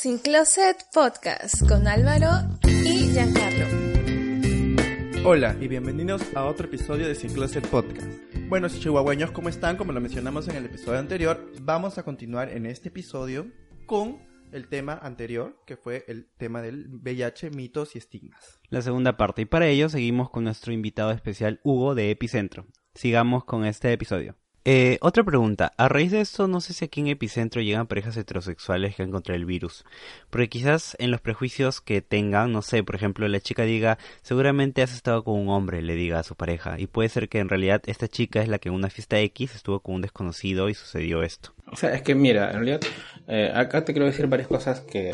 Sin Closet Podcast con Álvaro y Giancarlo. Hola y bienvenidos a otro episodio de Sin Closet Podcast. Buenos chihuahueños, ¿cómo están? Como lo mencionamos en el episodio anterior, vamos a continuar en este episodio con el tema anterior, que fue el tema del VIH, mitos y estigmas. La segunda parte. Y para ello seguimos con nuestro invitado especial Hugo de Epicentro. Sigamos con este episodio. Eh, otra pregunta. A raíz de esto, no sé si aquí en Epicentro llegan parejas heterosexuales que han contraído el virus. Porque quizás en los prejuicios que tengan, no sé, por ejemplo, la chica diga, seguramente has estado con un hombre, le diga a su pareja. Y puede ser que en realidad esta chica es la que en una fiesta X estuvo con un desconocido y sucedió esto. O sea, es que mira, en realidad, eh, acá te quiero decir varias cosas que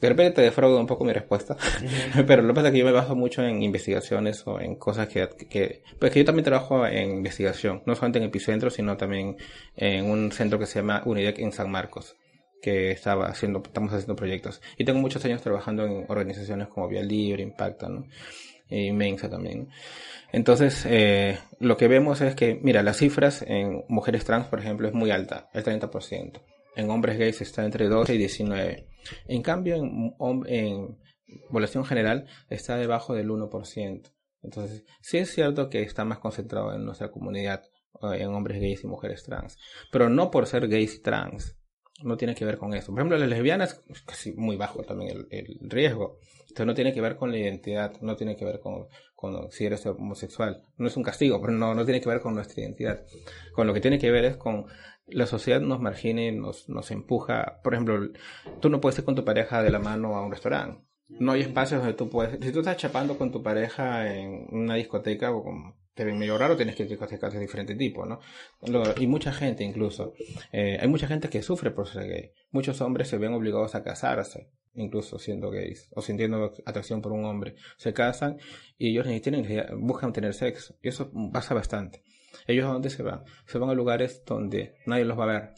de repente te defraudo un poco mi respuesta, pero lo que pasa es que yo me baso mucho en investigaciones o en cosas que, que, pues que yo también trabajo en investigación, no solamente en Epicentro, sino también en un centro que se llama UNIDEC en San Marcos, que estaba haciendo, estamos haciendo proyectos. Y tengo muchos años trabajando en organizaciones como Vía Libre, Impacta, ¿no? Y Mensa también. ¿no? Entonces, eh, lo que vemos es que, mira, las cifras en mujeres trans, por ejemplo, es muy alta, el 30%. En hombres gays está entre 12 y 19. En cambio, en, en población general está debajo del 1%. Entonces, sí es cierto que está más concentrado en nuestra comunidad, en hombres gays y mujeres trans. Pero no por ser gays y trans. No tiene que ver con eso. Por ejemplo, las lesbianas, es casi muy bajo también el, el riesgo. Entonces no tiene que ver con la identidad, no tiene que ver con, con, si eres homosexual. No es un castigo, pero no, no tiene que ver con nuestra identidad. Con lo que tiene que ver es con la sociedad nos margina y nos, nos empuja. Por ejemplo, tú no puedes ir con tu pareja de la mano a un restaurante. No hay espacios donde tú puedes. Si tú estás chapando con tu pareja en una discoteca o con, te ven medio raro, tienes que ir a de diferente tipo, ¿no? y mucha gente incluso. Eh, hay mucha gente que sufre por ser gay. Muchos hombres se ven obligados a casarse, incluso siendo gays, o sintiendo atracción por un hombre. Se casan y ellos tienen, buscan tener sexo. Y eso pasa bastante. ¿Ellos a dónde se van? Se van a lugares donde nadie los va a ver,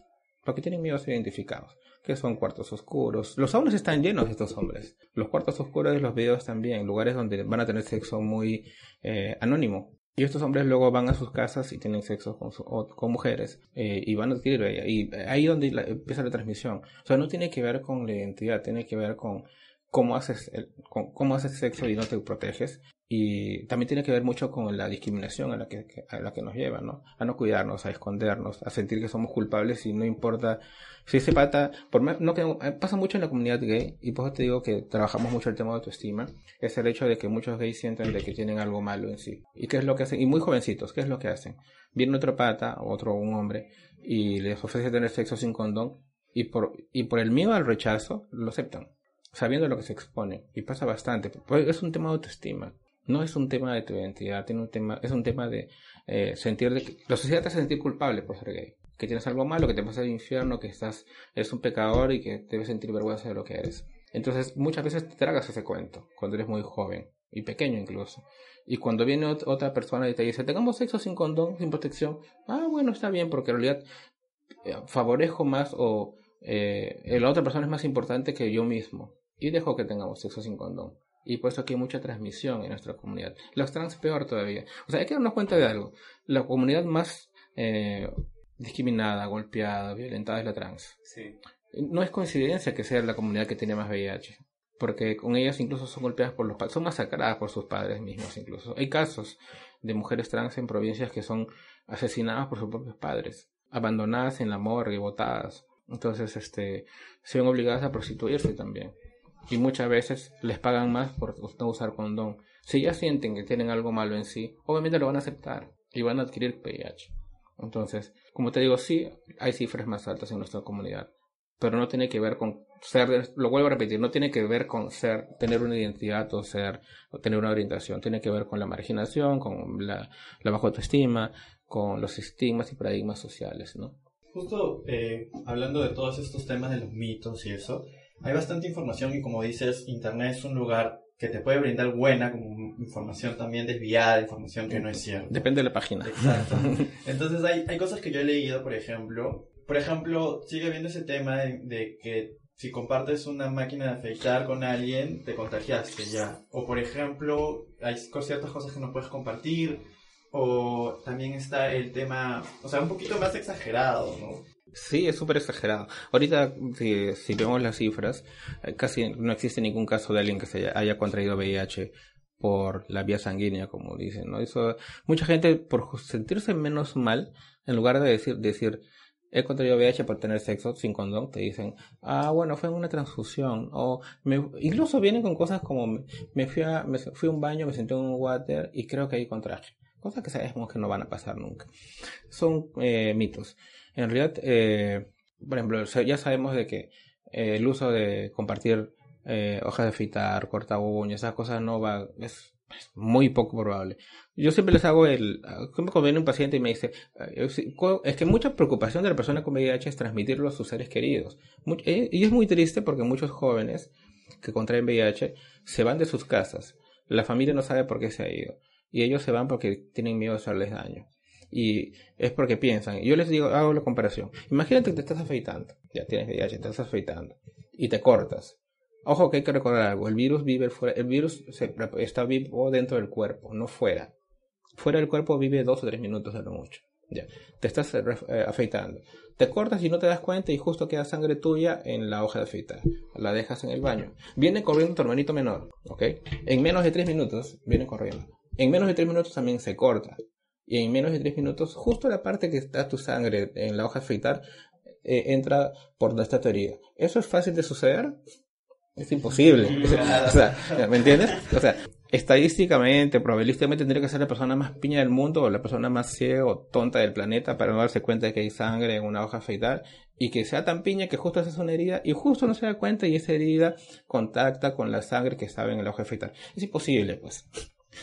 porque tienen miedo a ser identificados, que son cuartos oscuros. Los hombres están llenos de estos hombres. Los cuartos oscuros y los videos también, lugares donde van a tener sexo muy eh, anónimo. Y estos hombres luego van a sus casas y tienen sexo con, su, mujeres eh, y van a adquirir ella. Y ahí donde la, empieza la transmisión. O sea, no tiene que ver con la identidad, tiene que ver con cómo haces, el, con, cómo haces sexo y no te proteges. Y también tiene que ver mucho con la discriminación a la que, a la que nos lleva, ¿no? A no cuidarnos, a escondernos, a sentir que somos culpables y no importa si ese pata, por más, no que pasa mucho en la comunidad gay y por eso te digo que trabajamos mucho el tema de autoestima, es el hecho de que muchos gays sienten de que tienen algo malo en sí. ¿Y qué es lo que hacen? Y muy jovencitos, ¿qué es lo que hacen? Viene otro pata, otro un hombre, y les ofrece tener sexo sin condón y por, y por el miedo al rechazo lo aceptan sabiendo lo que se expone y pasa bastante pues es un tema de autoestima no es un tema de tu identidad es un tema de eh, sentir de que la sociedad te hace sentir culpable por ser gay. Que tienes algo malo que te pasa al infierno que estás eres un pecador y que debes sentir vergüenza de lo que eres. Entonces muchas veces te tragas ese cuento cuando eres muy joven y pequeño incluso. Y cuando viene otra persona y te dice tengamos sexo sin condón sin protección ah bueno está bien porque en realidad eh, favorezco más o eh, la otra persona es más importante que yo mismo. Y dejo que tengamos sexo sin condón. Y por eso aquí hay mucha transmisión en nuestra comunidad. Los trans peor todavía. O sea, hay que darnos cuenta de algo. La comunidad más eh, discriminada, golpeada, violentada es la trans. Sí. No es coincidencia que sea la comunidad que tiene más VIH. Porque con ellas incluso son golpeadas por los padres, son masacradas por sus padres mismos incluso. Hay casos de mujeres trans en provincias que son asesinadas por sus propios padres, abandonadas en la morgue, botadas. Entonces, este, se ven obligadas a prostituirse también y muchas veces les pagan más por no usar condón. Si ya sienten que tienen algo malo en sí, obviamente lo van a aceptar y van a adquirir VIH. Entonces, como te digo, sí, hay cifras más altas en nuestra comunidad, pero no tiene que ver con ser, lo vuelvo a repetir, no tiene que ver con ser, tener una identidad o ser, o tener una orientación, tiene que ver con la marginación, con la, la baja autoestima, con los estigmas y paradigmas sociales, ¿no? justo eh, hablando de todos estos temas de los mitos y eso, hay bastante información y como dices, Internet es un lugar que te puede brindar buena como información también desviada, información que no es cierta. Depende de la página. Exacto. Entonces hay, hay cosas que yo he leído, por ejemplo. Por ejemplo, sigue viendo ese tema de, de que si compartes una máquina de afeitar con alguien, te contagiaste ya. O por ejemplo, hay ciertas cosas que no puedes compartir. O también está el tema, o sea, un poquito más exagerado, ¿no? Sí, es súper exagerado. Ahorita, si, si, vemos las cifras, eh, casi no existe ningún caso de alguien que se haya, contraído VIH por la vía sanguínea, como dicen, ¿no? Eso, mucha gente, por sentirse menos mal, en lugar de decir, decir, he contraído VIH por tener sexo sin condón, te dicen, ah, bueno, fue una transfusión, o me, incluso vienen con cosas como, me fui a, me fui a un baño, me senté en un water y creo que ahí contraje. Cosas que sabemos que no van a pasar nunca. Son eh, mitos. En realidad, eh, por ejemplo, ya sabemos de que eh, el uso de compartir eh, hojas de afeitar, corta uñas, esas cosas no va, es, muy poco probable. Yo siempre les hago el, como viene un paciente y me dice, es que mucha preocupación de la persona con VIH es transmitirlo a sus seres queridos. Y es muy triste porque muchos jóvenes que contraen VIH se van de sus casas. La familia no sabe por qué se ha ido. Y ellos se van porque tienen miedo de hacerles daño y es porque piensan. Yo les digo, hago la comparación. Imagínate que te estás afeitando, ya tienes VIH, te estás afeitando y te cortas. Ojo que hay que recordar algo, el virus vive fuera, el virus está vivo dentro del cuerpo, no fuera. Fuera del cuerpo vive dos o tres minutos de lo mucho. Ya, te estás eh, eh, afeitando. Te cortas y no te das cuenta y justo queda sangre tuya en la hoja de afeitar. La dejas en el baño. Viene corriendo tu hermanito menor, ¿ok? En menos de tres minutos viene corriendo. En menos de tres minutos también se corta y en menos de 3 minutos, justo la parte que está tu sangre en la hoja de fritar eh, entra por esta teoría. ¿Eso es fácil de suceder? Es imposible. o sea, ¿me entiendes? O sea, estadísticamente, probabilísticamente tendría que ser la persona más piña del mundo o la persona más ciega o tonta del planeta para no darse cuenta de que hay sangre en una hoja afeitar y que sea tan piña que justo es una herida y justo no se da cuenta y esa herida contacta con la sangre que estaba en la hoja afeitar. Es imposible, pues.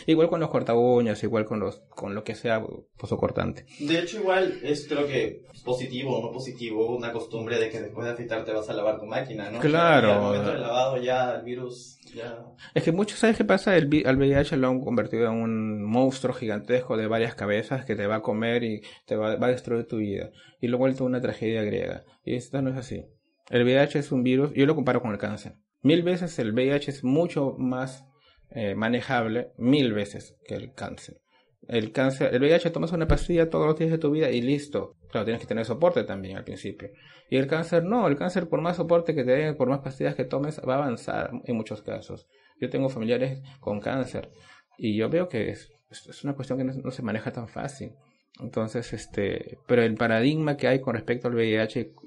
Igual con los corta uñas, igual con los con lo que sea pozo cortante. De hecho, igual es creo que positivo o no positivo una costumbre de que después de afeitarte vas a lavar tu máquina, ¿no? Claro. al momento del lavado ya el virus ya... Es que muchos, ¿sabes qué pasa? El, al VIH lo han convertido en un monstruo gigantesco de varias cabezas que te va a comer y te va, va a destruir tu vida. Y lo vuelto una tragedia griega. Y esto no es así. El VIH es un virus, yo lo comparo con el cáncer. Mil veces el VIH es mucho más eh, manejable mil veces que el cáncer. El cáncer, el VIH tomas una pastilla todos los días de tu vida y listo. Claro, tienes que tener soporte también al principio. Y el cáncer no, el cáncer por más soporte que te den, por más pastillas que tomes, va a avanzar en muchos casos. Yo tengo familiares con cáncer y yo veo que es, es una cuestión que no, se maneja tan fácil. Entonces, este, pero el paradigma que hay con respecto al VIH, por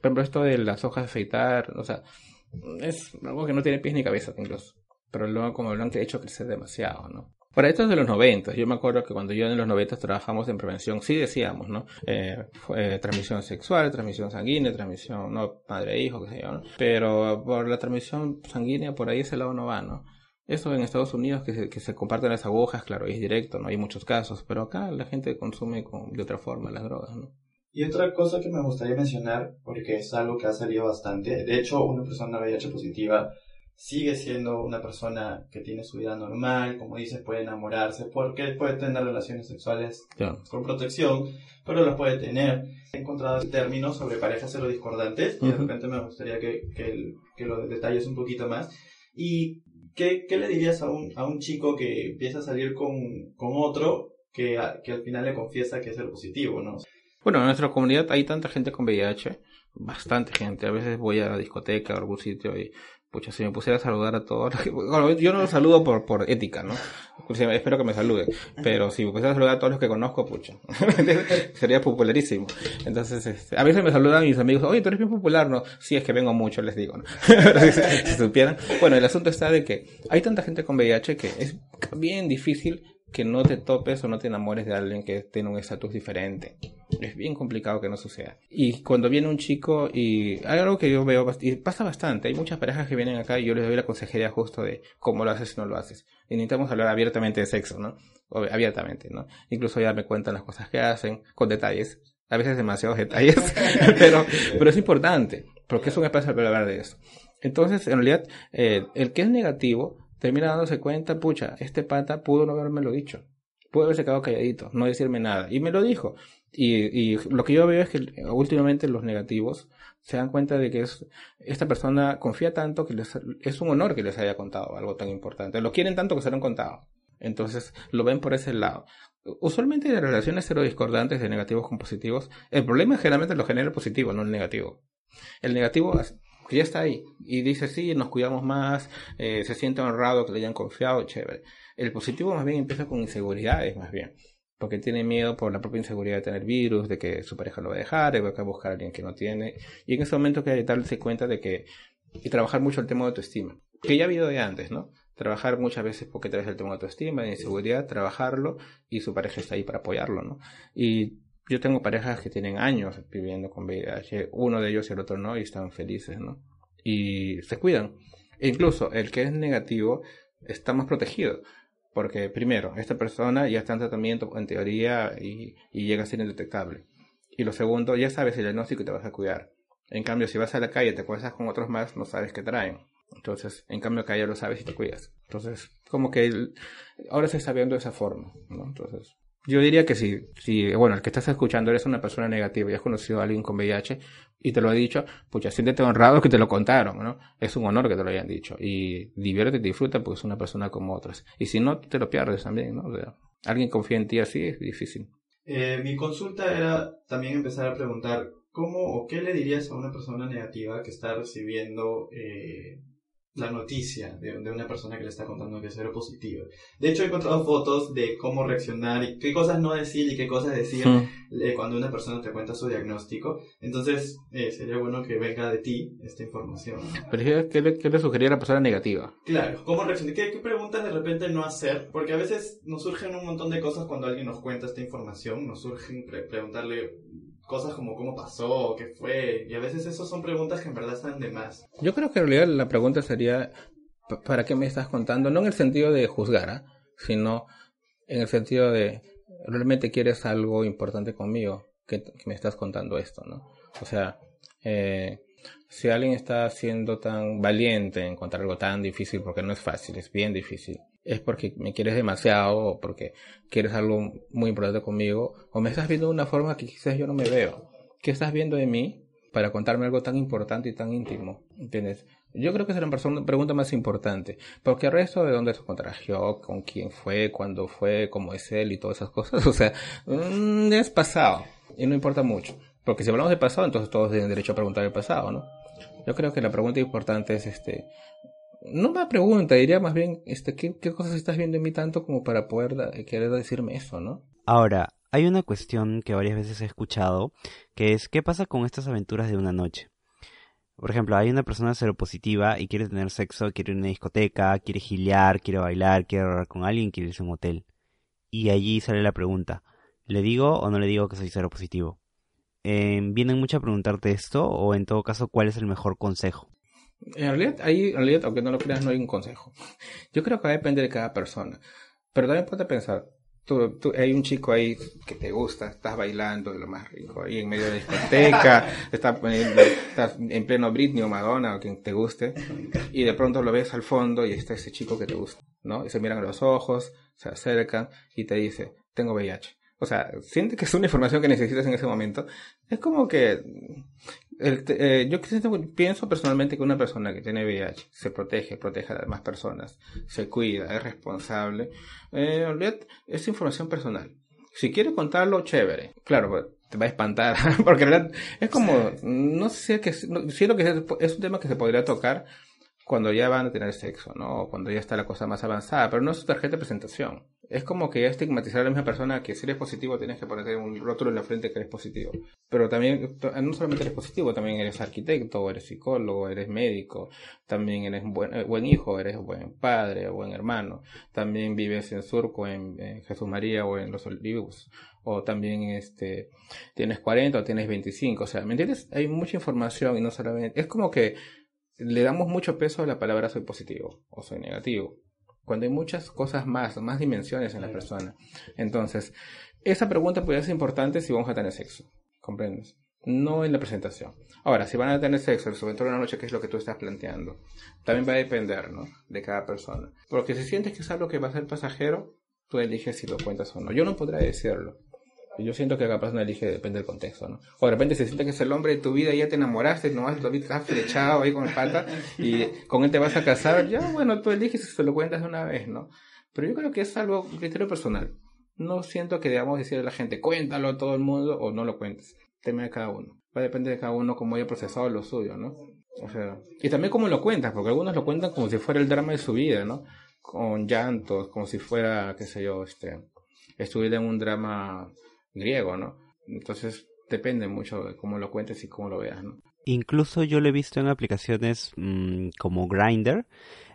ejemplo, esto de las hojas de afeitar, o sea, es algo que no tiene pies ni cabeza incluso pero luego como lo han hecho crecer demasiado, ¿no? Para esto es de los 90, yo me acuerdo que cuando yo en los 90 trabajamos en prevención, sí decíamos, ¿no? Eh, transmisión sexual, transmisión sanguínea, transmisión, no, madre-hijo, qué sé yo. Pero por la transmisión sanguínea, por ahí ese lado no va, ¿no? Eso en Estados Unidos, que se, que se comparten las agujas, claro, es directo, no hay muchos casos, pero acá la gente consume con, de otra forma las drogas, ¿no? Y otra cosa que me gustaría mencionar, porque es algo que ha salido bastante, de hecho, una persona VIH positiva sigue siendo una persona que tiene su vida normal, como dices, puede enamorarse, porque puede tener relaciones sexuales con protección, pero las puede tener. He encontrado términos sobre parejas discordantes y de repente me gustaría que, que, que, lo detalles un poquito más. ¿Y qué, qué le dirías a un, a un chico que empieza a salir con, con otro que, que al final le confiesa que es el positivo, ¿no? Bueno, en nuestra comunidad hay tanta gente con VIH, bastante gente. A veces voy a la discoteca o algún sitio y Pucha, si me pusiera a saludar a todos. Bueno, yo no los saludo por, por ética, ¿no? Espero que me saluden. Pero si me pusiera a saludar a todos los que conozco, pucha. Sería popularísimo. Entonces, este, a veces me saludan mis amigos, oye, tú eres bien popular, ¿no? Sí, es que vengo mucho, les digo, ¿no? si supieran. Bueno, el asunto está de que hay tanta gente con VIH que es bien difícil que no te topes o no te enamores de alguien que tiene un estatus diferente. Es bien complicado que no suceda. Y cuando viene un chico y hay algo que yo veo y pasa bastante, hay muchas parejas que vienen acá y yo les doy la consejería justo de cómo lo haces y no lo haces. Y necesitamos hablar abiertamente de sexo, ¿no? abiertamente, ¿no? Incluso ya me cuentan las cosas que hacen, con detalles, a veces demasiados detalles, pero, pero es importante, porque es un espacio para hablar de eso. Entonces, en realidad, eh, el que es negativo termina dándose cuenta, pucha, este pata pudo no haberme lo dicho, pudo haberse quedado calladito, no decirme nada, y me lo dijo. Y, y lo que yo veo es que últimamente los negativos se dan cuenta de que es, esta persona confía tanto que les, es un honor que les haya contado algo tan importante. Lo quieren tanto que se lo han contado. Entonces lo ven por ese lado. Usualmente de relaciones cero discordantes de negativos con positivos, el problema generalmente lo genera el positivo, no el negativo. El negativo ya está ahí y dice sí, nos cuidamos más, eh, se siente honrado que le hayan confiado, chévere. El positivo más bien empieza con inseguridades, más bien porque tiene miedo por la propia inseguridad de tener virus, de que su pareja lo va a dejar, de que va a buscar a alguien que no tiene. Y en ese momento que hay darse cuenta de que, y trabajar mucho el tema de autoestima, que ya ha habido de antes, ¿no? Trabajar muchas veces porque traes el tema de autoestima, de inseguridad, trabajarlo y su pareja está ahí para apoyarlo, ¿no? Y yo tengo parejas que tienen años viviendo con VIH, uno de ellos y el otro no, y están felices, ¿no? Y se cuidan. E incluso el que es negativo está más protegido porque primero, esta persona ya está en tratamiento en teoría y, llega a ser indetectable. Y lo segundo, ya sabes el diagnóstico y te vas a cuidar. En cambio, si vas a la calle y te cuestas con otros más, no sabes qué traen. Entonces, en cambio acá ya lo sabes y te cuidas. Entonces, como que ahora se está viendo de esa forma. Entonces, yo diría que si, si, bueno, el que estás escuchando eres una persona negativa y has conocido a alguien con VIH y te lo ha dicho, pues ya siéntete honrado que te lo contaron, ¿no? Es un honor que te lo hayan dicho. Y diviértete y disfruta porque es una persona como otras. Y si no, te lo pierdes también, ¿no? O sea, alguien confía en ti así es difícil. Eh, mi consulta era también empezar a preguntar, ¿cómo o qué le dirías a una persona negativa que está recibiendo eh, la noticia de, una persona que le está contando que es cero positivo. De hecho, he encontrado fotos de cómo reaccionar y qué cosas no decir y qué cosas decir hmm. eh, cuando una persona te cuenta su diagnóstico. Entonces, eh, sería bueno que venga de ti esta información. Pero, ¿qué le, qué le sugería a la persona negativa? Claro, ¿cómo reaccionar? ¿Qué, preguntas de repente no hacer? Porque a veces nos surgen un montón de cosas cuando alguien nos cuenta esta información. Nos surgen preguntarle cosas como cómo pasó, qué fue, y a veces esas son preguntas que en verdad están de más. Yo creo que en realidad la pregunta sería, ¿para qué me estás contando? No en el sentido de juzgar, ¿ah? sino en el sentido de, ¿realmente quieres algo importante conmigo? Que, me estás contando esto, ¿no? O sea, eh, si alguien está siendo tan valiente en contar algo tan difícil, porque no es fácil, es bien difícil, es porque me quieres demasiado o porque quieres algo muy importante conmigo o me estás viendo de una forma que quizás yo no me veo. ¿Qué estás viendo de mí para contarme algo tan importante y tan íntimo? ¿Entiendes? Yo creo que es la pregunta más importante, porque el resto de dónde se contrajo, con quién fue, cuándo fue, cómo es él y todas esas cosas, o sea, mm, es pasado y no importa mucho. Porque si hablamos de pasado, entonces todos tienen derecho a preguntar el pasado, ¿no? Yo creo que la pregunta importante es este, no me pregunta, diría más bien, este, ¿qué, cosas estás viendo en mí tanto como para poder querer decirme eso, ¿no? Ahora, hay una cuestión que varias veces he escuchado, que es, ¿qué pasa con estas aventuras de una noche? Por ejemplo, hay una persona seropositiva y quiere tener sexo, quiere ir a una discoteca, quiere gilear, quiere bailar, quiere hablar con alguien, quiere irse a un hotel. Y allí sale la pregunta, ¿le digo o no le digo que soy seropositivo? Eh, ¿Vienen mucho a preguntarte esto o en todo caso cuál es el mejor consejo? En realidad, ahí, en realidad, aunque no lo creas, no hay un consejo. Yo creo que va a depender de cada persona. Pero también puedes pensar, tú, tú, hay un chico ahí que te gusta, estás bailando de lo más rico, ahí en medio de la discoteca, estás, estás en pleno Britney o Madonna o quien te guste, y de pronto lo ves al fondo y está ese chico que te gusta, ¿no? Y se miran a los ojos, se acercan y te dice, tengo VIH. O sea, siente que es una información que necesitas en ese momento. Es como que eh, yo pienso personalmente que una persona que tiene VIH se protege, protege a las demás personas, se cuida, es responsable. Eh, es información personal. Si quiere contarlo, chévere. Claro, pues, te va a espantar, porque en realidad es como, no sé, que, siento que es un tema que se podría tocar cuando ya van a tener sexo, ¿no? Cuando ya está la cosa más avanzada, pero no es su tarjeta de presentación. Es como que estigmatizar a la misma persona que si eres positivo tienes que poner un rótulo en la frente que eres positivo. Pero también, no solamente eres positivo, también eres arquitecto, eres psicólogo, eres médico, también eres buen, eh, buen hijo, eres buen padre, buen hermano, también vives en Surco, en, Jesús María o en Los Olivos o también este tienes 40 o tienes 25, o sea, ¿me entiendes? Hay mucha información y no solamente es como que le damos mucho peso a la palabra soy positivo o soy negativo, cuando hay muchas cosas más, más dimensiones en la persona. Entonces, esa pregunta puede ser importante si vamos a tener sexo. ¿comprendes? No en la presentación. Ahora, si van a tener sexo, sobre todo en la noche, que es lo que tú estás planteando, también va a depender, ¿no? De cada persona. Porque si sientes que es algo que va a ser pasajero, tú eliges si lo cuentas o no. Yo no podría decirlo. Yo siento que cada persona elige, depende del contexto, ¿no? O de repente se siente que es el hombre de tu vida y ya te enamoraste, no vas, lo estás flechado ahí con el pata y con él te vas a casar, ya bueno, tú eliges si se lo cuentas de una vez, ¿no? Pero yo creo que es algo, un criterio personal. No siento que debamos decirle a la gente, cuéntalo a todo el mundo o no lo cuentes. Tema de cada uno. Va a depender de cada uno cómo haya procesado lo suyo, ¿no? O sea, y también cómo lo cuentas, porque algunos lo cuentan como si fuera el drama de su vida, ¿no? Con llantos, como si fuera, qué sé yo, este, estuviera en un drama griego, ¿no? Entonces depende mucho de cómo lo cuentes y cómo lo veas, ¿no? Incluso yo lo he visto en aplicaciones mmm, como Grindr.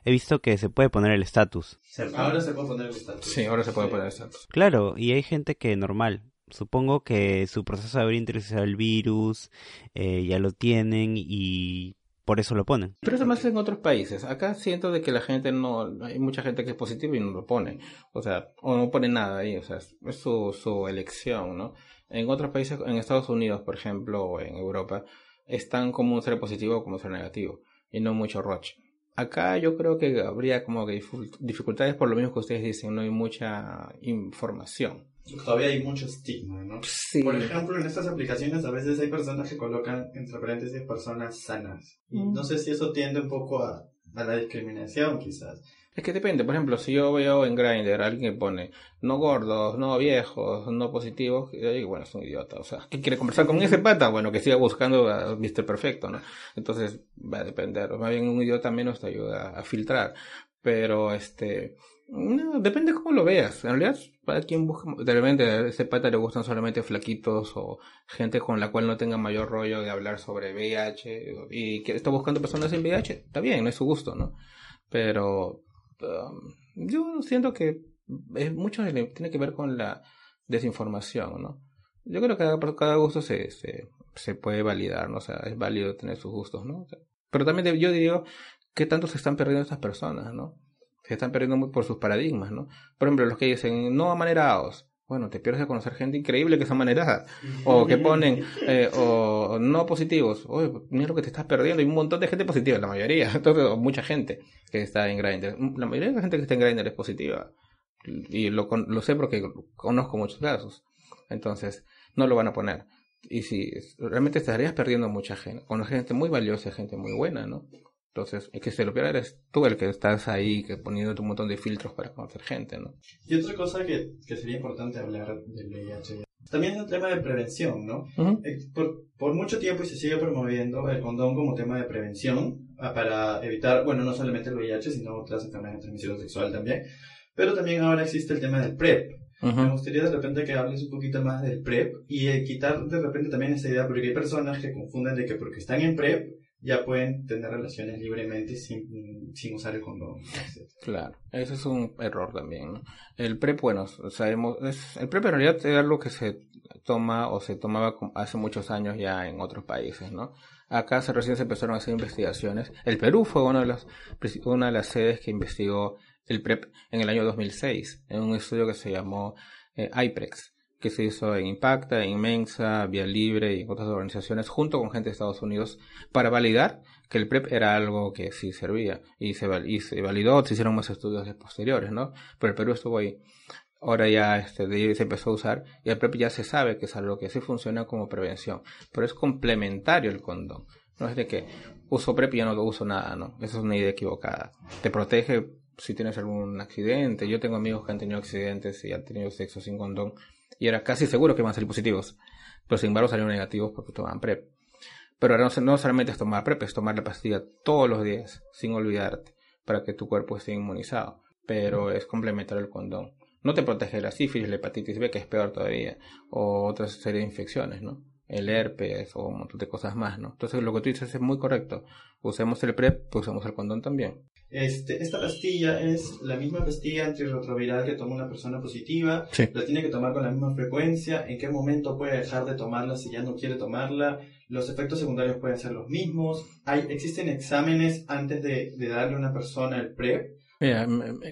He visto que se puede poner el estatus. Ahora se puede poner el estatus. Sí, ahora se puede poner el estatus. Claro, y hay gente que normal. Supongo que su proceso de haber introducido el virus eh, ya lo tienen y por eso lo ponen. Pero eso más en otros países. Acá siento de que la gente no, hay mucha gente que es positiva y no lo pone. O sea, o no pone nada ahí. O sea, es su, su elección, ¿no? En otros países, en Estados Unidos, por ejemplo, o en Europa, es tan común ser positivo como ser negativo. Y no mucho roche. Acá yo creo que habría como que dificultades por lo mismo que ustedes dicen, no hay mucha información. Todavía hay mucho estigma, ¿no? Sí. Por ejemplo, en estas aplicaciones a veces hay personas que colocan entre paréntesis personas sanas. Y no sé si eso tiende un poco a, a la discriminación, quizás. Es que depende, por ejemplo, si yo veo en Grindr alguien que pone no gordos, no viejos, no positivos, digo, bueno, es un idiota, o sea, ¿qué quiere conversar con ese pata? Bueno, que siga buscando a Mr. Perfecto, ¿no? Entonces, va a depender, más bien un idiota menos te ayuda a filtrar, pero este, no, depende cómo lo veas, en realidad, para quien busca, de repente a ese pata le gustan solamente flaquitos o gente con la cual no tenga mayor rollo de hablar sobre VIH y que está buscando personas sin VIH, está bien, no es su gusto, ¿no? Pero Um, yo siento que es, mucho tiene que ver con la desinformación, ¿no? Yo creo que cada, cada gusto se, se, se, puede validar, ¿no? O sea, es válido tener sus gustos, ¿no? pero también yo diría que tanto se están perdiendo estas personas, ¿no? Se están perdiendo muy por sus paradigmas, ¿no? Por ejemplo, los que dicen no amanerados, bueno, te pierdes de conocer gente increíble que es amanera. O que ponen, eh, o no positivos. Oye, mira lo que te estás perdiendo. Hay un montón de gente positiva, la mayoría. Entonces, mucha gente que está en Grindr. La mayoría de la gente que está en Grindr es positiva. Y lo, lo sé porque conozco muchos casos. Entonces, no lo van a poner. Y si realmente estarías perdiendo mucha gente. Con gente muy valiosa, gente muy buena, ¿no? Entonces, es que se lo pierda eres tú el que estás ahí que poniéndote un montón de filtros para conocer gente, ¿no? Y otra cosa que, que sería importante hablar del VIH también es el tema de prevención, ¿no? Eh, por, por, mucho tiempo se sigue promoviendo el condón como tema de prevención ah, para evitar, bueno, no solamente el VIH, sino otras enfermedades de transmisión sexual también. Pero también ahora existe el tema del PrEP. Me gustaría de repente que hables un poquito más del PrEP y eh, quitar de repente también esa idea, porque hay personas que confunden de que porque están en PrEP ya pueden tener relaciones libremente sin, sin usar el condón. Claro, ese es un error también. El PrEP, bueno, sabemos, es, el PrEP en realidad es algo que se toma o se tomaba hace muchos años ya en otros países, ¿no? Acá se, recién se empezaron a hacer investigaciones. El Perú fue una de las, una de las sedes que investigó el PrEP en el año 2006, en un estudio que se llamó eh, IPREX que se hizo en Impacta, en Mensa, Vía Libre y otras organizaciones junto con gente de Estados Unidos para validar que el PrEP era algo que sí servía y se, y se validó, se hicieron más estudios posteriores, ¿no? Pero el Perú estuvo ahí. Ahora ya este, se empezó a usar y el PrEP ya se sabe que es algo que sí funciona como prevención, pero es complementario el condón. No es de que uso PrEP y ya no uso nada, ¿no? Esa es una idea equivocada. Te protege si tienes algún accidente. Yo tengo amigos que han tenido accidentes y han tenido sexo sin condón y era casi seguro que iban a salir positivos. Pero sin embargo salieron negativos porque tomaban PrEP. Pero ahora no, no solamente es tomar PrEP, es tomar la pastilla todos los días, sin olvidarte, para que tu cuerpo esté inmunizado. Pero es complementar el condón. No te protege de la sífilis, la hepatitis B, que es peor todavía, o otra serie de infecciones, ¿no? El herpes o un montón de cosas más, ¿no? Entonces lo que tú dices es muy correcto. Usemos el PrEP, pues usamos el condón también. Este, esta pastilla es la misma pastilla antirretroviral que toma una persona positiva. La tiene que tomar con la misma frecuencia. ¿En qué momento puede dejar de tomarla si ya no quiere tomarla? Los efectos secundarios pueden ser los mismos. Hay, ¿Existen exámenes antes de, darle a una persona el PrEP? Mira,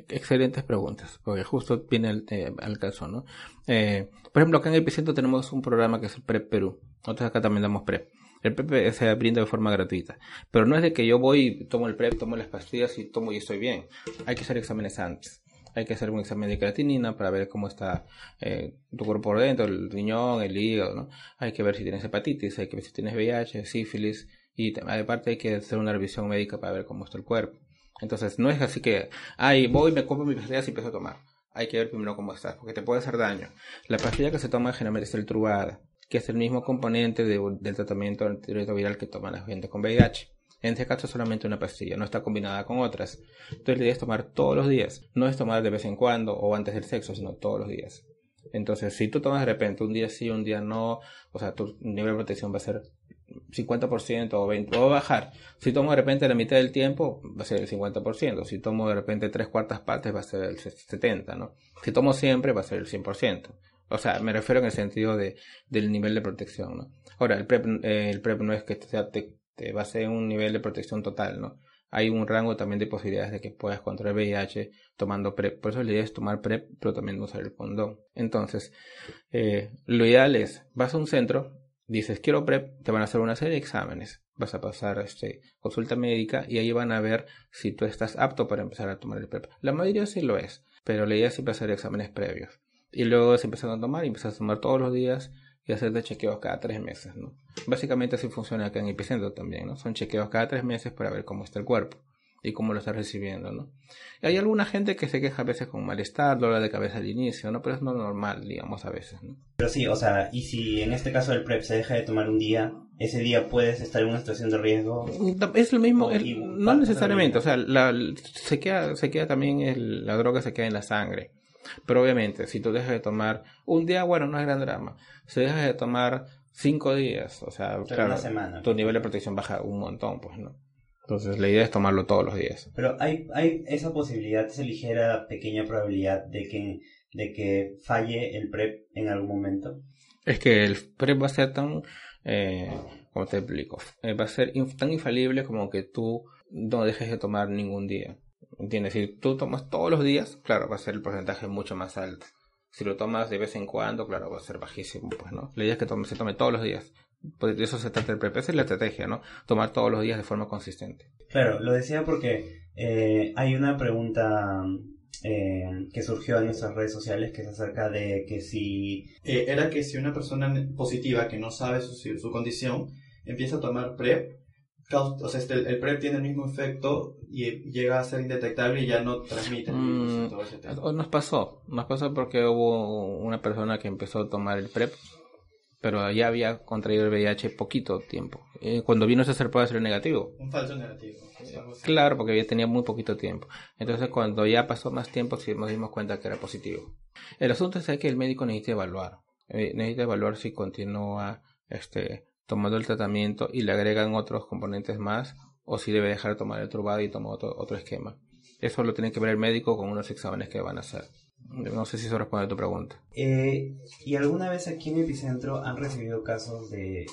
excelentes preguntas, porque justo viene el, eh, al caso, ¿no? Eh, por ejemplo, acá en Epicentro tenemos un programa que es el PrEP Perú, Nosotros acá también damos PrEP. El PrEP se brinda de forma gratuita. Pero no es de que yo voy, tomo el PrEP, tomo las pastillas y tomo y estoy bien. Hay que hacer exámenes antes. Hay que hacer un examen de creatinina para ver cómo está eh, tu cuerpo por dentro, el riñón, el hígado, ¿no? Hay que ver si tienes hepatitis, hay que ver si tienes VIH, sífilis, y aparte hay que hacer una revisión médica para ver cómo está el cuerpo. Entonces, no es así que, ay, voy, me compro mis pastillas y empiezo a tomar. Hay que ver primero cómo estás, porque te puede hacer daño. La pastilla que se toma generalmente es el Trubada, que es el mismo componente del tratamiento antirretroviral que toma la gente con VIH. En este caso solamente una pastilla, no está combinada con otras. Entonces la idea es tomar todos los días. No es tomar de vez en cuando o antes del sexo, sino todos los días. Entonces, si tú tomas de repente un día sí, un día no, o sea, tu nivel de protección va a ser 50% o 20%, o bajar. Si tomo de repente la mitad del tiempo, va a ser el 50%. Si tomo de repente tres cuartas partes, va a ser el 70%, ¿no? Si tomo siempre, va a ser el 100%. O sea, me refiero en el sentido de, del nivel de protección, ¿no? Ahora, el PrEP, eh, el PrEP no es que te, te va a ser un nivel de protección total, ¿no? Hay un rango también de posibilidades de que puedas contraer VIH tomando PrEP. Por eso la idea es tomar PrEP, pero también usar el condón. Entonces, eh, lo ideal es, vas a un centro, dices quiero PrEP, te van a hacer una serie de exámenes, vas a pasar este, consulta médica y ahí van a ver si tú estás apto para empezar a tomar el PrEP. La mayoría sí lo es, pero la idea es siempre hacer exámenes previos. Y luego se empiezan a tomar y empiezas a tomar todos los días y hacer de chequeos cada tres meses, ¿no? Básicamente así funciona acá en Epicentro también, ¿no? Son chequeos cada tres meses para ver cómo está el cuerpo y cómo lo está recibiendo, ¿no? Y hay alguna gente que se queja a veces con malestar, dolor de cabeza al inicio, ¿no? Pero es no normal, digamos, a veces, ¿no? Pero sí, o sea, y si en este caso el PrEP se deja de tomar un día, ese día puedes estar en una situación de riesgo. Es lo mismo, no necesariamente, o sea, la, se, queda, se queda también, el, la droga se queda en la sangre. Pero obviamente, si tú dejas de tomar un día, bueno, no es gran drama. Si dejas de tomar cinco días, o sea, claro, tu nivel de protección baja un montón, pues, ¿no? Entonces la idea es tomarlo todos los días. Pero hay, hay esa posibilidad, esa ligera, pequeña probabilidad de que, de que falle el PrEP en algún momento. Es que el PrEP va a ser tan, eh, como te explico, eh, va a ser tan infalible como que tú no dejes de tomar ningún día. ¿Entiendes? Si tú tomas todos los días, claro, va a ser el porcentaje mucho más alto. Si lo tomas de vez en cuando, claro, va a ser bajísimo, pues, ¿no? La idea es que se tome todos los días. Pues eso se trata el PrEP, esa es la estrategia, ¿no? Tomar todos los días de forma consistente. Claro, lo decía porque eh, hay una pregunta eh, que surgió en nuestras redes sociales que es acerca de que si... Eh, era que si una persona positiva que no sabe su, su condición empieza a tomar PrEP, o sea, este, el PrEP tiene el mismo efecto y llega a ser indetectable y ya no transmite mm, Nos pasó, nos pasó porque hubo una persona que empezó a tomar el PrEP, pero ya había contraído el VIH poquito tiempo. Eh, cuando vino ese ser puede ser negativo. Un falso negativo. Claro, porque ya tenía muy poquito tiempo. Entonces cuando ya pasó más tiempo sí nos dimos cuenta que era positivo. El asunto es que el médico necesita evaluar. Eh, necesita evaluar si continúa este tomando el tratamiento y le agregan otros componentes más o si debe dejar de tomar el turbado y toma otro, otro esquema. Eso lo tiene que ver el médico con unos exámenes que van a hacer. No sé si eso responde a tu pregunta. Eh, ¿Y alguna vez aquí en Epicentro han recibido casos de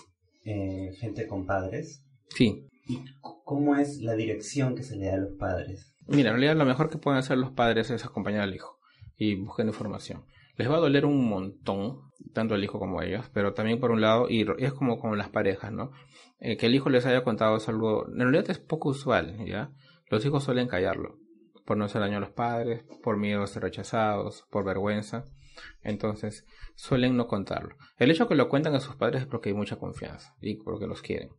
eh, gente con padres? Sí. ¿Y cómo es la dirección que se le da a los padres? Mira, en realidad lo mejor que pueden hacer los padres es acompañar al hijo y buscar información les va a doler un montón, tanto el hijo como ellos, pero también por un lado, y es como con las parejas, ¿no? Eh, que el hijo les haya contado algo, en realidad es poco usual, ¿ya? Los hijos suelen callarlo, por no hacer daño a los padres, por miedo a ser rechazados, por vergüenza, entonces suelen no contarlo. El hecho que lo cuentan a sus padres es porque hay mucha confianza y porque los quieren,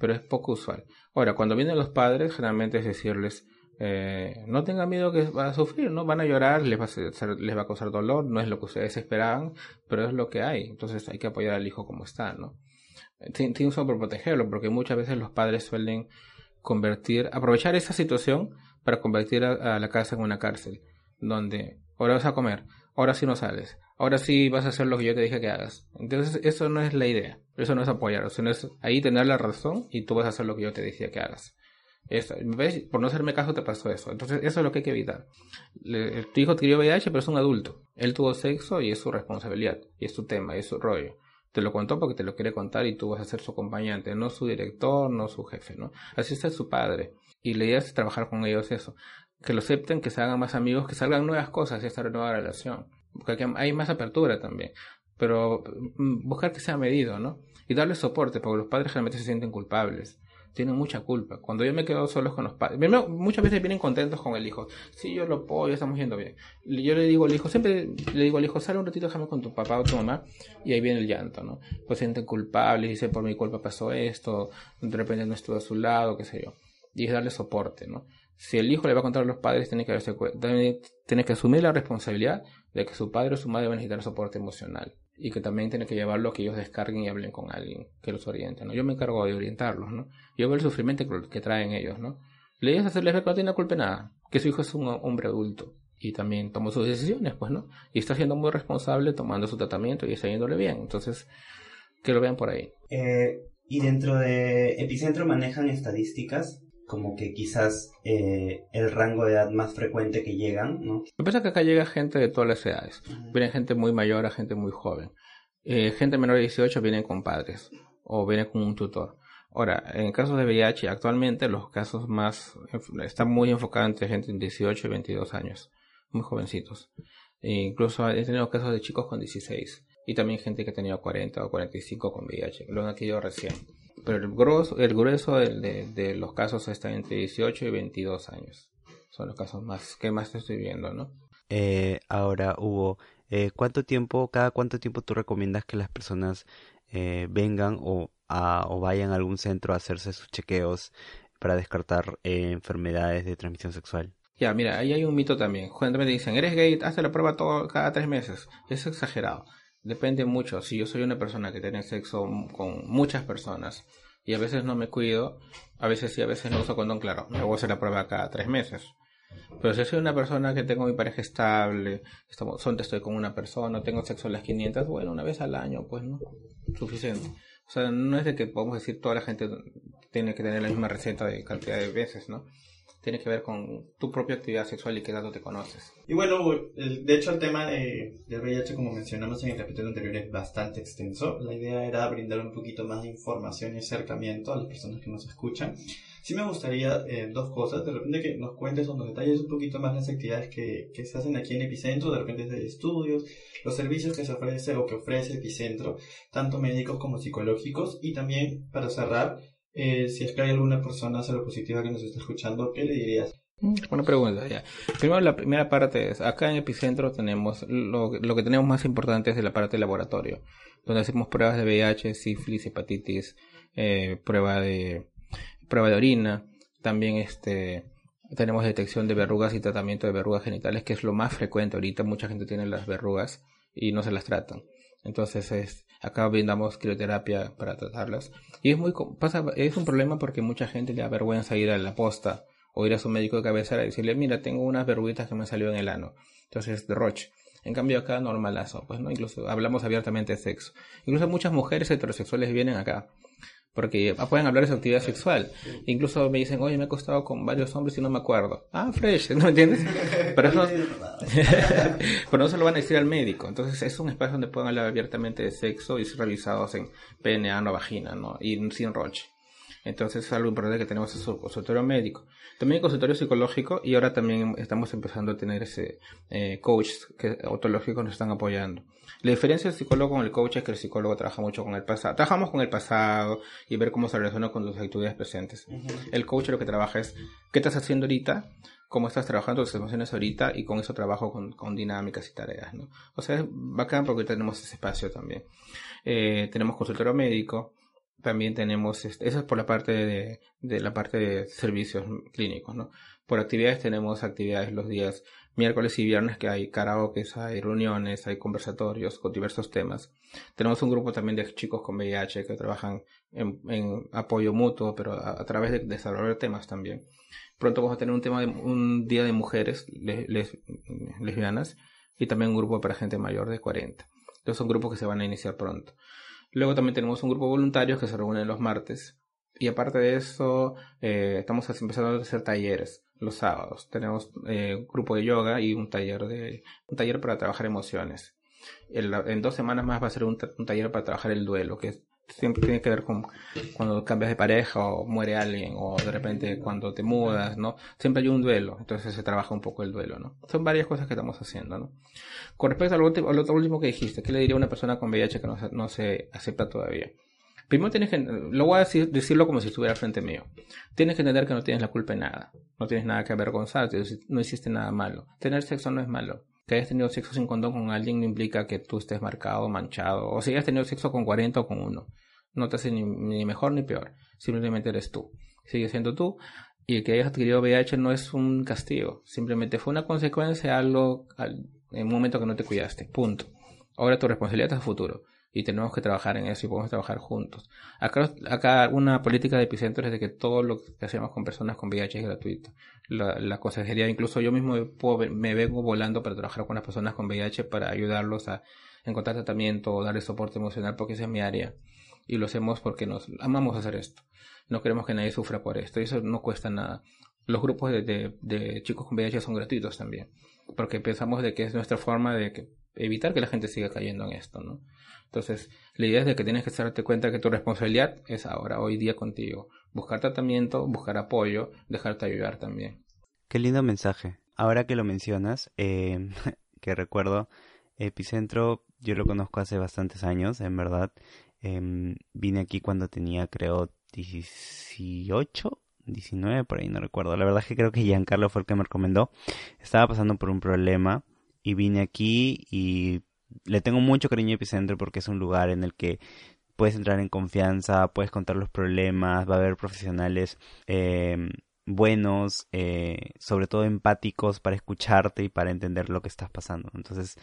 pero es poco usual. Ahora, cuando vienen los padres, generalmente es decirles, eh, no tengan miedo que van a sufrir, ¿no? Van a llorar, les va a, les va a causar dolor, no es lo que ustedes esperaban, pero es lo que hay. Entonces hay que apoyar al hijo como está, ¿no? Tienen por protegerlo, porque muchas veces los padres suelen convertir, aprovechar esa situación para convertir a, la casa en una cárcel, donde ahora vas a comer, ahora sí no sales, ahora sí vas a hacer lo que yo te dije que hagas. Entonces eso no es la idea, eso no es apoyar, sino es ahí tener la razón y tú vas a hacer lo que yo te decía que hagas. Por no hacerme caso te pasó eso. Entonces, eso es lo que hay que evitar. tu hijo adquirió VIH, pero es un adulto. Él tuvo sexo y es su responsabilidad. Y es su tema, y es su rollo. Te lo contó porque te lo quiere contar y tú vas a ser su acompañante, no su director, no su jefe, ¿no? Así está su padre. Y la idea es trabajar con ellos eso. Que lo acepten, que se hagan más amigos, que salgan nuevas cosas y esta nueva relación. Porque hay más apertura también. Pero mm, buscar que sea medido, ¿no? y darles soporte, porque los padres realmente se sienten culpables tienen mucha culpa. Cuando yo me quedo solo con los padres, muchas veces vienen contentos con el hijo. Sí, yo lo apoyo, estamos yendo bien. Yo le digo al hijo, siempre le digo al hijo, sale un ratito, déjame con tu papá o tu mamá, y ahí viene el llanto, ¿no? Pues sienten culpables, dicen, por mi culpa pasó esto, de repente no estuve a su lado, qué sé yo. Y es darle soporte, ¿no? Si el hijo le va a contar a los padres, tiene que, tiene que asumir la responsabilidad de que su padre o su madre van a necesitar soporte emocional y que también tiene que llevarlo a que ellos descarguen y hablen con alguien que los oriente, ¿no? Yo me encargo de orientarlos, ¿no? Yo veo el sufrimiento que, traen ellos, ¿no? Le dices hacerles ver que no tiene culpa nada, que su hijo es un hombre adulto y también tomó sus decisiones, pues, ¿no? Y está siendo muy responsable tomando su tratamiento y está yéndole bien, entonces, que lo vean por ahí. Eh, y dentro de Epicentro manejan estadísticas como que quizás eh, el rango de edad más frecuente que llegan, ¿no? Lo que pasa es que acá llega gente de todas las edades. Viene gente muy mayor a gente muy joven. Eh, gente menor de 18 vienen con padres o viene con un tutor. Ahora, en casos de VIH, actualmente los casos más están muy enfocados entre gente de 18 y 22 años, muy jovencitos. E incluso he tenido casos de chicos con 16 y también gente que ha tenido 40 o 45 con VIH, lo han adquirido recién. Pero el grueso, el grueso de, de, los casos está entre 18 y 22 años. Son los casos más que más estoy viendo, ¿no? Eh, ahora, Hugo, eh, ¿cuánto tiempo, cada cuánto tiempo tú recomiendas que las personas eh, vengan o, a, o vayan a algún centro a hacerse sus chequeos para descartar eh, enfermedades de transmisión sexual? Ya, mira, ahí hay un mito también. Cuando me dicen, eres gay, hazte la prueba todo, cada tres meses. Es exagerado. Depende mucho. Si yo soy una persona que tiene sexo con muchas personas y a veces no me cuido, a veces sí, a veces no uso condón, claro, me voy a hacer la prueba cada tres meses. Pero si soy una persona que tengo mi pareja estable, estamos, son, estoy con una persona, tengo sexo a las 500, bueno, una vez al año, pues no, suficiente. O sea, no es de que podemos decir toda la gente tiene que tener la misma receta de cantidad de veces, ¿no? Tiene que ver con tu propia actividad sexual y qué tanto te conoces. Y bueno, de hecho el tema de, del VIH, como mencionamos en el capítulo anterior, es bastante extenso. La idea era brindar un poquito más de información y acercamiento a las personas que nos escuchan. Sí me gustaría eh, dos cosas, de repente que nos cuentes o nos detalles un poquito más las actividades que, que se hacen aquí en Epicentro, de repente de estudios, los servicios que se ofrece o que ofrece Epicentro, tanto médicos como psicológicos, y también para cerrar, eh, si es que hay alguna persona positiva que nos está escuchando, ¿qué le dirías? Mm, buena pregunta, ya. Primero, la primera parte es, acá en Epicentro tenemos, lo, lo que tenemos más importante es la parte de laboratorio, donde hacemos pruebas de VIH, sífilis, hepatitis, eh, prueba de, prueba de orina, también este, tenemos detección de verrugas y tratamiento de verrugas genitales, que es lo más frecuente ahorita, mucha gente tiene las verrugas y no se las tratan. Entonces es, acá brindamos crioterapia para tratarlas. Y es muy pasa, es un problema porque mucha gente le da vergüenza ir a la posta o ir a su médico de cabecera y decirle, mira, tengo unas verruguitas que me salió en el ano. Entonces, de Roche. En cambio acá normalazo, pues no, incluso hablamos abiertamente de sexo. Incluso muchas mujeres heterosexuales vienen acá porque pueden hablar de su actividad sexual. Incluso me dicen, oye, me he acostado con varios hombres y no me acuerdo. Ah, fresh, ¿no entiendes? Pero eso, pero no se lo van a decir al médico. Entonces es un espacio donde pueden hablar abiertamente de sexo y ser revisados en pene, ano, vagina, ¿no? Y sin roche. Entonces es algo importante que tenemos en su consultorio médico. También consultorio psicológico y ahora también estamos empezando a tener ese eh, coach que nos están apoyando. La diferencia del psicólogo con el coach es que el psicólogo trabaja mucho con el pasado. Trabajamos con el pasado y ver cómo se relaciona con tus actividades presentes. El coach lo que trabaja es qué estás haciendo ahorita, cómo estás trabajando tus emociones ahorita y con eso trabajo con, con dinámicas y tareas. ¿no? O sea, es bacán porque tenemos ese espacio también. Eh, tenemos consultorio médico, también tenemos, eso es por la parte de, de, la parte de servicios clínicos, ¿no? Por actividades tenemos actividades los días miércoles y viernes que hay karaoke, hay reuniones, hay conversatorios con diversos temas. Tenemos un grupo también de chicos con VIH que trabajan en, apoyo mutuo, pero a, través de desarrollar temas también. Pronto vamos a tener un tema de un día de mujeres lesbianas y también un grupo para gente mayor de 40. Entonces son grupos que se van a iniciar pronto. Luego también tenemos un grupo de voluntarios que se reúnen los martes. Y aparte de eso, eh, estamos empezando a hacer talleres los sábados. Tenemos eh, un grupo de yoga y un taller, de, un taller para trabajar emociones. en dos semanas más va a ser un, un taller para trabajar el duelo, que siempre tiene que ver con cuando cambias de pareja o muere alguien o de repente cuando te mudas, ¿no? Siempre hay un duelo, entonces se trabaja un poco el duelo, ¿no? Son varias cosas que estamos haciendo, ¿no? Con respecto al, otro último que dijiste, ¿qué le diría a una persona con VIH que no, no se acepta todavía? Primero tienes que, lo voy a decir, decirlo como si estuviera frente mío. Tienes que entender que no tienes la culpa de nada. No tienes nada que avergonzarte, no hiciste nada malo. Tener sexo no es malo. Que hayas tenido sexo sin condón con alguien no implica que tú estés marcado, manchado. O si hayas tenido sexo con 40 o con uno. No te hace ni, mejor ni peor. Simplemente eres tú. Sigue siendo tú. Y el que hayas adquirido VIH no es un castigo. Simplemente fue una consecuencia algo en un momento que no te cuidaste. Punto. Ahora tu responsabilidad es el futuro y tenemos que trabajar en eso y podemos trabajar juntos. Acá, acá una política de epicentro es de que todo lo que hacemos con personas con VIH es gratuito. La, la consejería, incluso yo mismo me vengo volando para trabajar con las personas con VIH para ayudarlos a encontrar tratamiento o darles soporte emocional porque esa es mi área. Y lo hacemos porque nos amamos hacer esto. No queremos que nadie sufra por esto y eso no cuesta nada. Los grupos de, de, de chicos con VIH son gratuitos también. Porque pensamos de que es nuestra forma de evitar que la gente siga cayendo en esto, ¿no? Entonces, la idea es de que tienes que darte cuenta que tu responsabilidad es ahora, hoy día contigo. Buscar tratamiento, buscar apoyo, dejarte ayudar también. Qué lindo mensaje. Ahora que lo mencionas, eh, que recuerdo, Epicentro, yo lo conozco hace bastantes años, en verdad. Em, vine aquí cuando tenía, creo, 18, 19, por ahí no recuerdo. La verdad es que creo que Giancarlo fue el que me recomendó. Estaba pasando por un problema y vine aquí y le tengo mucho cariño a Epicentro porque es un lugar en el que puedes entrar en confianza, puedes contar los problemas, va a haber profesionales eh, buenos, sobre todo empáticos para escucharte y para entender lo que estás pasando. Entonces,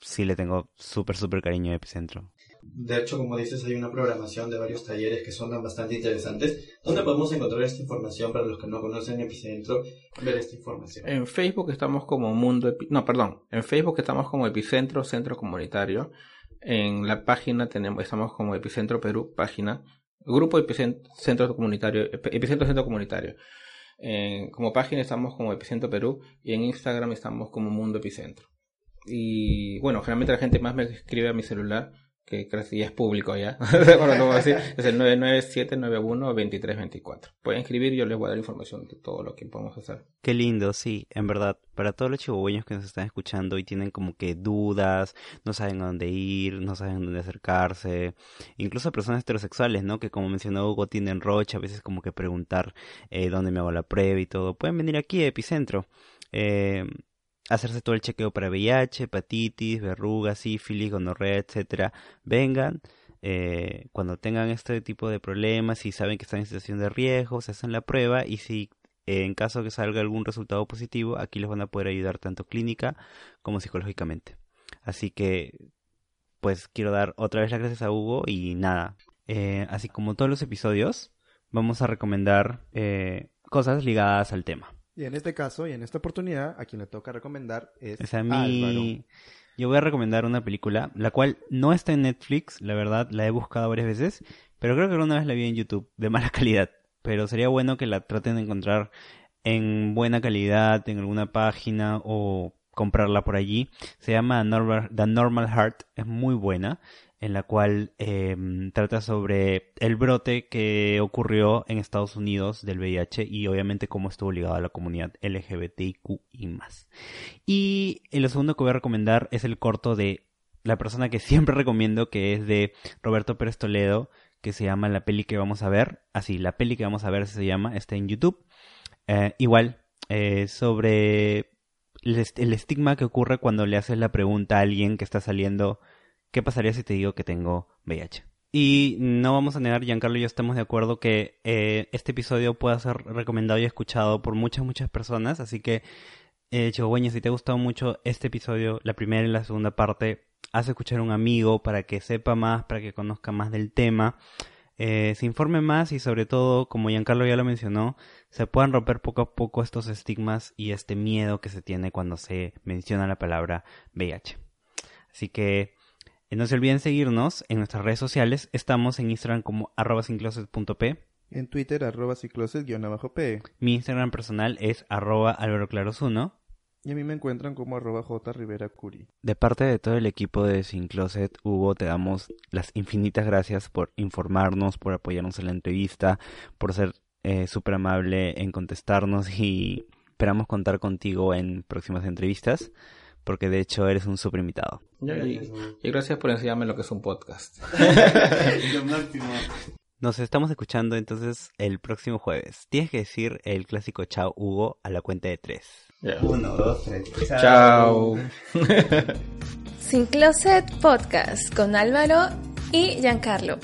sí le tengo súper, súper cariño a Epicentro. De hecho, como dices, hay una programación de varios talleres que son bastante interesantes. ¿Dónde podemos encontrar esta información para los que no conocen Epicentro? Ver esta información. En Facebook estamos como Mundo... no, perdón. En Facebook estamos como Epicentro Centro Comunitario. En la página tenemos, estamos como Epicentro Perú, página. Grupo Epicentro Centro Comunitario. Epicentro Centro Comunitario. como página estamos como Epicentro Perú y en Instagram estamos como Mundo Epicentro. Y bueno, generalmente la gente más me escribe a mi celular que que ya es público ya, es el 997912324. Pueden escribir yo les voy a dar información de todo lo que podemos hacer. Qué lindo, sí, en verdad, para todos los chihuahueños que nos están escuchando y tienen como que dudas, no saben a dónde ir, no saben dónde acercarse, incluso personas heterosexuales, ¿no? Que como mencionó Hugo, tienen rocha, a veces como que preguntar eh, dónde me hago la prueba y todo, pueden venir aquí a Epicentro. Eh, hacerse todo el chequeo para VIH, hepatitis, verrugas, sífilis, gonorrea, etcétera, vengan. Eh, cuando tengan este tipo de problemas, y saben que están en situación de riesgo, se hacen la prueba y si eh, en caso que salga algún resultado positivo, aquí les van a poder ayudar tanto clínica como psicológicamente. Así que, pues quiero dar otra vez las gracias a Hugo y nada, eh, así como todos los episodios, vamos a recomendar cosas ligadas al tema. Y en este caso, y en esta oportunidad, a quien le toca recomendar es, a mí... Yo voy a recomendar una película, la cual no está en Netflix, la verdad, la he buscado varias veces, pero creo que alguna vez la vi en YouTube, de mala calidad. Pero sería bueno que la traten de encontrar en buena calidad, en alguna página o comprarla por allí. Se llama The Normal Heart, es muy buena en la cual em, trata sobre el brote que ocurrió en Estados Unidos del VIH y obviamente cómo estuvo ligado a la comunidad LGBTIQ y más. Y lo segundo que voy a recomendar es el corto de la persona que siempre recomiendo, que es de Roberto Pérez Toledo, que se llama La peli que vamos a ver. Así, la peli que vamos a ver se llama, está en YouTube. Eh, igual, eh, sobre el estigma que ocurre cuando le haces la pregunta a alguien que está saliendo ¿qué pasaría si te digo que tengo VIH? Y no vamos a negar, Giancarlo y yo estamos de acuerdo que eh, este episodio pueda ser recomendado y escuchado por muchas, muchas personas. Así que, eh, si te ha gustado mucho este episodio, la primera y la segunda parte, haz escuchar a un amigo para que sepa más, para que conozca más del tema, eh, se informe más y sobre todo, como Giancarlo ya lo mencionó, se puedan romper poco a poco estos estigmas y este miedo que se tiene cuando se menciona la palabra VIH. Así que no se olviden seguirnos en nuestras redes sociales. Estamos en Instagram como arroba sincloset.p. En Twitter arroba p Mi Instagram personal es arroba alberoclaros1. Y a mí me encuentran como arroba Curi. De parte de todo el equipo de Sin Closet, Hugo, te damos las infinitas gracias por informarnos, por apoyarnos en la entrevista, por ser eh, súper amable en contestarnos y esperamos contar contigo en próximas entrevistas porque de hecho eres un super invitado. Y, y gracias por enseñarme lo que es un podcast. Lo máximo. Nos estamos escuchando entonces el próximo jueves. Tienes que decir el clásico chao Hugo a la cuenta de tres. Uno, dos, tres. Chao. Sin Closet Podcast con Álvaro y Giancarlo.